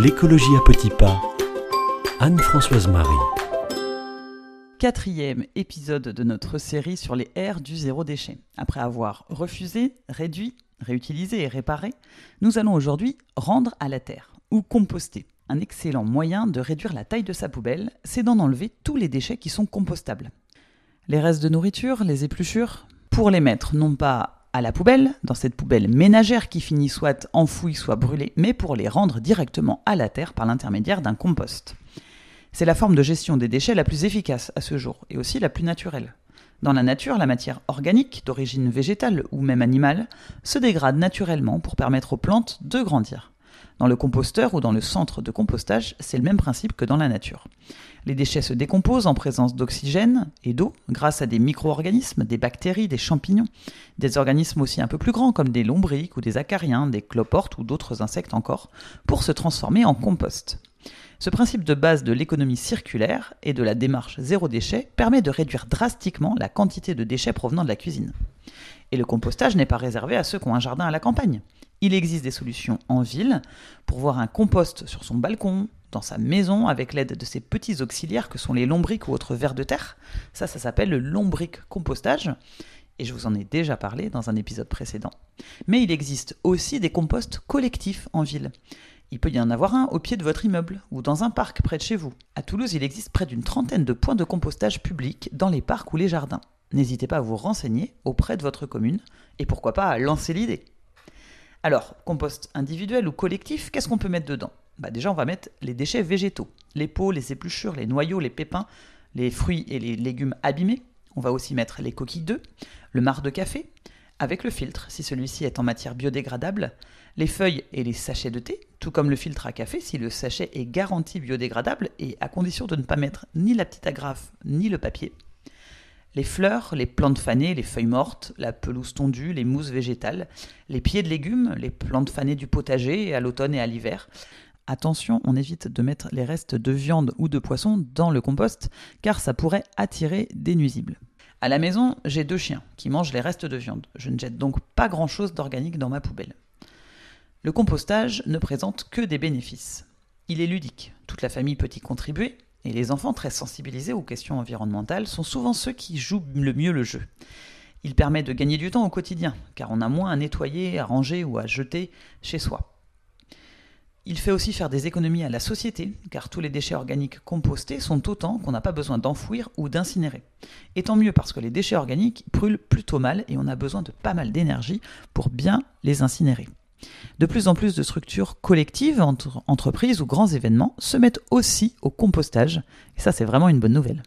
L'écologie à petits pas. Anne-Françoise Marie. Quatrième épisode de notre série sur les aires du zéro déchet. Après avoir refusé, réduit, réutilisé et réparé, nous allons aujourd'hui rendre à la terre ou composter. Un excellent moyen de réduire la taille de sa poubelle, c'est d'en enlever tous les déchets qui sont compostables. Les restes de nourriture, les épluchures, pour les mettre non pas à la poubelle, dans cette poubelle ménagère qui finit soit enfouie, soit brûlée, mais pour les rendre directement à la terre par l'intermédiaire d'un compost. C'est la forme de gestion des déchets la plus efficace à ce jour, et aussi la plus naturelle. Dans la nature, la matière organique, d'origine végétale ou même animale, se dégrade naturellement pour permettre aux plantes de grandir. Dans le composteur ou dans le centre de compostage, c'est le même principe que dans la nature. Les déchets se décomposent en présence d'oxygène et d'eau grâce à des micro-organismes, des bactéries, des champignons, des organismes aussi un peu plus grands comme des lombriques ou des acariens, des cloportes ou d'autres insectes encore, pour se transformer en compost. Ce principe de base de l'économie circulaire et de la démarche zéro déchet permet de réduire drastiquement la quantité de déchets provenant de la cuisine. Et le compostage n'est pas réservé à ceux qui ont un jardin à la campagne. Il existe des solutions en ville pour voir un compost sur son balcon, dans sa maison, avec l'aide de ces petits auxiliaires que sont les lombriques ou autres vers de terre. Ça, ça s'appelle le lombric compostage. Et je vous en ai déjà parlé dans un épisode précédent. Mais il existe aussi des composts collectifs en ville. Il peut y en avoir un au pied de votre immeuble ou dans un parc près de chez vous. À Toulouse, il existe près d'une trentaine de points de compostage publics dans les parcs ou les jardins. N'hésitez pas à vous renseigner auprès de votre commune et pourquoi pas à lancer l'idée. Alors, compost individuel ou collectif, qu'est-ce qu'on peut mettre dedans? Bah Déjà, on va mettre les déchets végétaux, les peaux, les épluchures, les noyaux, les pépins, les fruits et les légumes abîmés. On va aussi mettre les coquilles d'œufs, le marc de café, avec le filtre, si celui-ci est en matière biodégradable, les feuilles et les sachets de thé, tout comme le filtre à café si le sachet est garanti biodégradable et à condition de ne pas mettre ni la petite agrafe ni le papier les fleurs, les plantes fanées, les feuilles mortes, la pelouse tondue, les mousses végétales, les pieds de légumes, les plantes fanées du potager à l'automne et à l'hiver. Attention, on évite de mettre les restes de viande ou de poisson dans le compost car ça pourrait attirer des nuisibles. À la maison, j'ai deux chiens qui mangent les restes de viande. Je ne jette donc pas grand-chose d'organique dans ma poubelle. Le compostage ne présente que des bénéfices. Il est ludique, toute la famille peut y contribuer, et les enfants très sensibilisés aux questions environnementales sont souvent ceux qui jouent le mieux le jeu. Il permet de gagner du temps au quotidien, car on a moins à nettoyer, à ranger ou à jeter chez soi. Il fait aussi faire des économies à la société, car tous les déchets organiques compostés sont autant qu'on n'a pas besoin d'enfouir ou d'incinérer. Et tant mieux parce que les déchets organiques brûlent plutôt mal et on a besoin de pas mal d'énergie pour bien les incinérer. De plus en plus de structures collectives, entre entreprises ou grands événements, se mettent aussi au compostage, et ça c'est vraiment une bonne nouvelle.